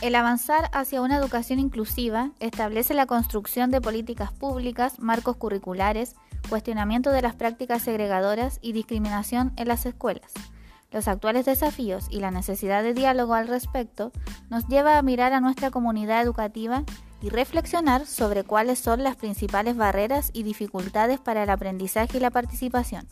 El avanzar hacia una educación inclusiva establece la construcción de políticas públicas, marcos curriculares, cuestionamiento de las prácticas segregadoras y discriminación en las escuelas. Los actuales desafíos y la necesidad de diálogo al respecto nos lleva a mirar a nuestra comunidad educativa y reflexionar sobre cuáles son las principales barreras y dificultades para el aprendizaje y la participación.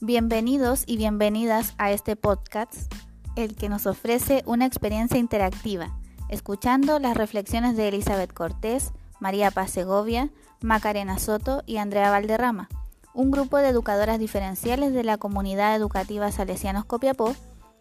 Bienvenidos y bienvenidas a este podcast el que nos ofrece una experiencia interactiva, escuchando las reflexiones de Elizabeth Cortés, María Paz Segovia, Macarena Soto y Andrea Valderrama, un grupo de educadoras diferenciales de la comunidad educativa Salesianos Copiapó,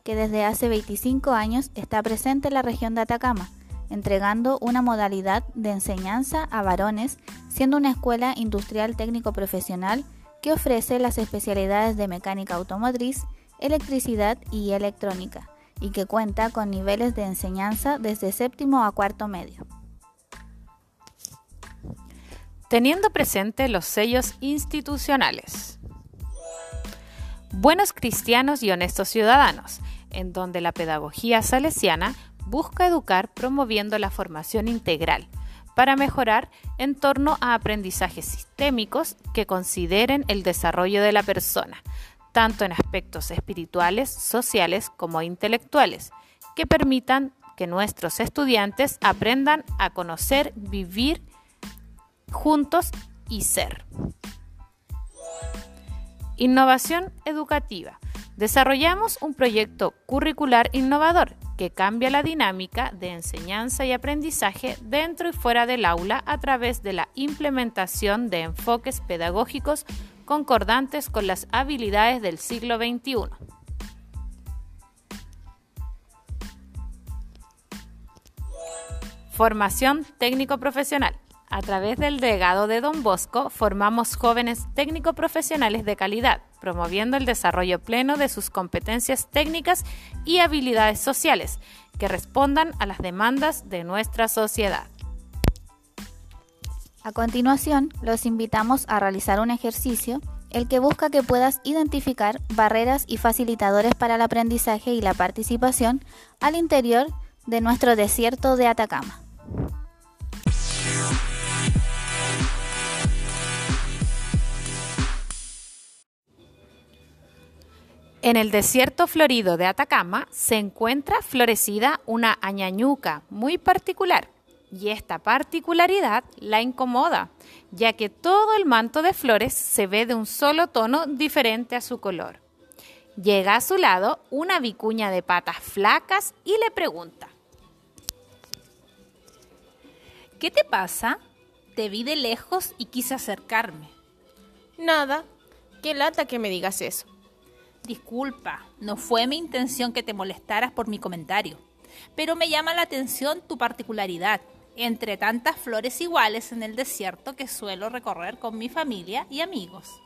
que desde hace 25 años está presente en la región de Atacama, entregando una modalidad de enseñanza a varones, siendo una escuela industrial técnico profesional que ofrece las especialidades de mecánica automotriz, electricidad y electrónica, y que cuenta con niveles de enseñanza desde séptimo a cuarto medio. Teniendo presente los sellos institucionales. Buenos cristianos y honestos ciudadanos, en donde la pedagogía salesiana busca educar promoviendo la formación integral para mejorar en torno a aprendizajes sistémicos que consideren el desarrollo de la persona, tanto en aspectos espirituales, sociales como intelectuales, que permitan que nuestros estudiantes aprendan a conocer, vivir juntos y ser. Innovación educativa. Desarrollamos un proyecto curricular innovador que cambia la dinámica de enseñanza y aprendizaje dentro y fuera del aula a través de la implementación de enfoques pedagógicos concordantes con las habilidades del siglo XXI. Formación técnico-profesional. A través del legado de Don Bosco formamos jóvenes técnico-profesionales de calidad, promoviendo el desarrollo pleno de sus competencias técnicas y habilidades sociales que respondan a las demandas de nuestra sociedad. A continuación, los invitamos a realizar un ejercicio el que busca que puedas identificar barreras y facilitadores para el aprendizaje y la participación al interior de nuestro desierto de Atacama. En el desierto florido de Atacama se encuentra florecida una añañuca muy particular y esta particularidad la incomoda, ya que todo el manto de flores se ve de un solo tono diferente a su color. Llega a su lado una vicuña de patas flacas y le pregunta, ¿Qué te pasa? Te vi de lejos y quise acercarme. Nada, qué lata que me digas eso. Disculpa, no fue mi intención que te molestaras por mi comentario, pero me llama la atención tu particularidad entre tantas flores iguales en el desierto que suelo recorrer con mi familia y amigos.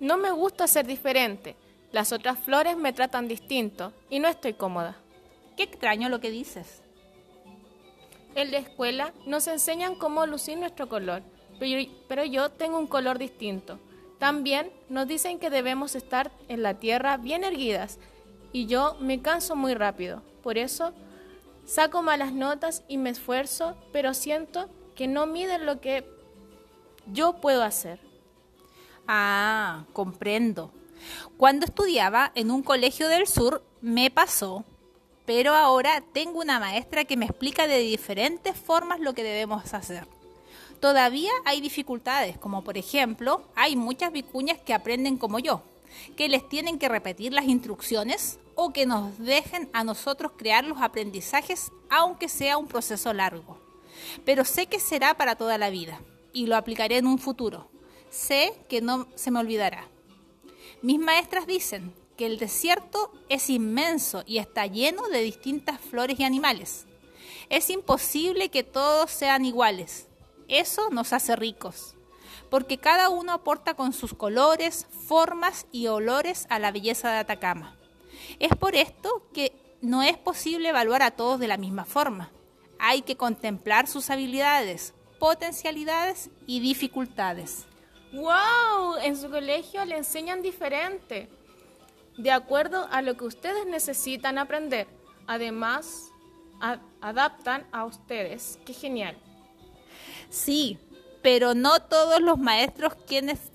No me gusta ser diferente. Las otras flores me tratan distinto y no estoy cómoda. Qué extraño lo que dices. En la escuela nos enseñan cómo lucir nuestro color, pero yo tengo un color distinto. También nos dicen que debemos estar en la tierra bien erguidas y yo me canso muy rápido. Por eso Saco malas notas y me esfuerzo, pero siento que no miden lo que yo puedo hacer. Ah, comprendo. Cuando estudiaba en un colegio del sur me pasó, pero ahora tengo una maestra que me explica de diferentes formas lo que debemos hacer. Todavía hay dificultades, como por ejemplo, hay muchas vicuñas que aprenden como yo, que les tienen que repetir las instrucciones o que nos dejen a nosotros crear los aprendizajes, aunque sea un proceso largo. Pero sé que será para toda la vida y lo aplicaré en un futuro. Sé que no se me olvidará. Mis maestras dicen que el desierto es inmenso y está lleno de distintas flores y animales. Es imposible que todos sean iguales. Eso nos hace ricos, porque cada uno aporta con sus colores, formas y olores a la belleza de Atacama. Es por esto que no es posible evaluar a todos de la misma forma. Hay que contemplar sus habilidades, potencialidades y dificultades. ¡Wow! En su colegio le enseñan diferente, de acuerdo a lo que ustedes necesitan aprender. Además, adaptan a ustedes. Qué genial. Sí, pero no todos los maestros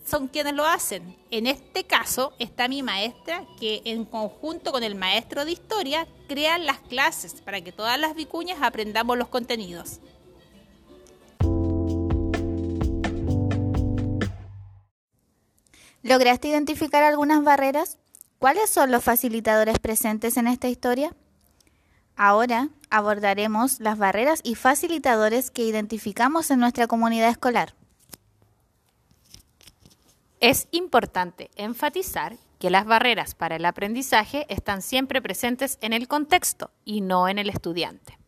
son quienes lo hacen. En este caso está mi maestra que en conjunto con el maestro de historia crean las clases para que todas las vicuñas aprendamos los contenidos. ¿Lograste identificar algunas barreras? ¿Cuáles son los facilitadores presentes en esta historia? Ahora abordaremos las barreras y facilitadores que identificamos en nuestra comunidad escolar. Es importante enfatizar que las barreras para el aprendizaje están siempre presentes en el contexto y no en el estudiante.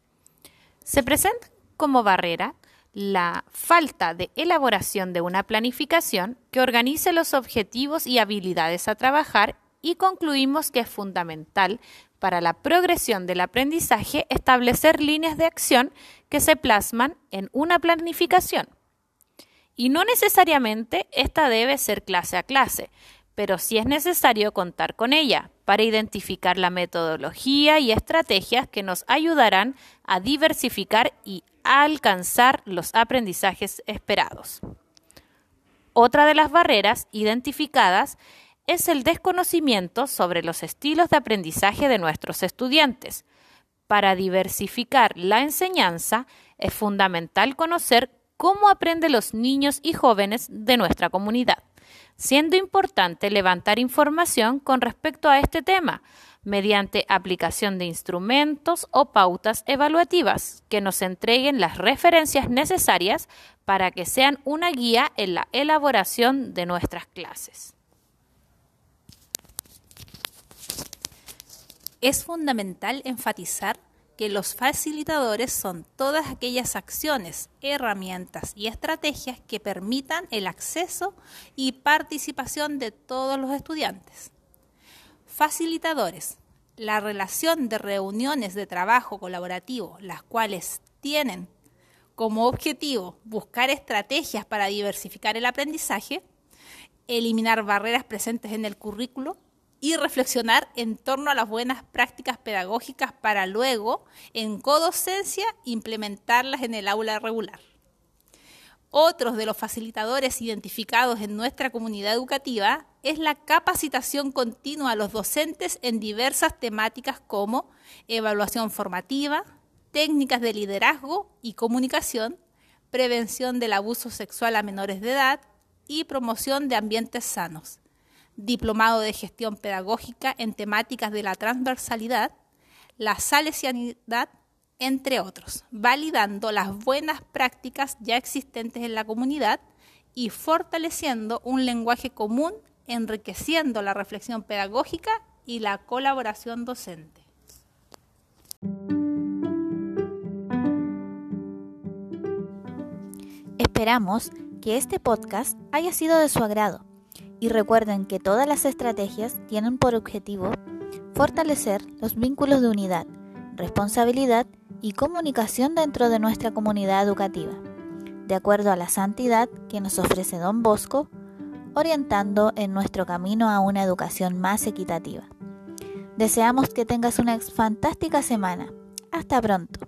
Se presenta como barrera la falta de elaboración de una planificación que organice los objetivos y habilidades a trabajar y concluimos que es fundamental para la progresión del aprendizaje establecer líneas de acción que se plasman en una planificación. Y no necesariamente esta debe ser clase a clase, pero sí es necesario contar con ella para identificar la metodología y estrategias que nos ayudarán a diversificar y alcanzar los aprendizajes esperados. Otra de las barreras identificadas es el desconocimiento sobre los estilos de aprendizaje de nuestros estudiantes. Para diversificar la enseñanza es fundamental conocer cómo aprenden los niños y jóvenes de nuestra comunidad, siendo importante levantar información con respecto a este tema mediante aplicación de instrumentos o pautas evaluativas que nos entreguen las referencias necesarias para que sean una guía en la elaboración de nuestras clases. Es fundamental enfatizar que los facilitadores son todas aquellas acciones, herramientas y estrategias que permitan el acceso y participación de todos los estudiantes. Facilitadores. La relación de reuniones de trabajo colaborativo, las cuales tienen como objetivo buscar estrategias para diversificar el aprendizaje, eliminar barreras presentes en el currículo, y reflexionar en torno a las buenas prácticas pedagógicas para luego, en codocencia, implementarlas en el aula regular. Otros de los facilitadores identificados en nuestra comunidad educativa es la capacitación continua a los docentes en diversas temáticas como evaluación formativa, técnicas de liderazgo y comunicación, prevención del abuso sexual a menores de edad y promoción de ambientes sanos diplomado de gestión pedagógica en temáticas de la transversalidad, la salesianidad, entre otros, validando las buenas prácticas ya existentes en la comunidad y fortaleciendo un lenguaje común, enriqueciendo la reflexión pedagógica y la colaboración docente. Esperamos que este podcast haya sido de su agrado y recuerden que todas las estrategias tienen por objetivo fortalecer los vínculos de unidad, responsabilidad y comunicación dentro de nuestra comunidad educativa, de acuerdo a la santidad que nos ofrece Don Bosco, orientando en nuestro camino a una educación más equitativa. Deseamos que tengas una fantástica semana. Hasta pronto.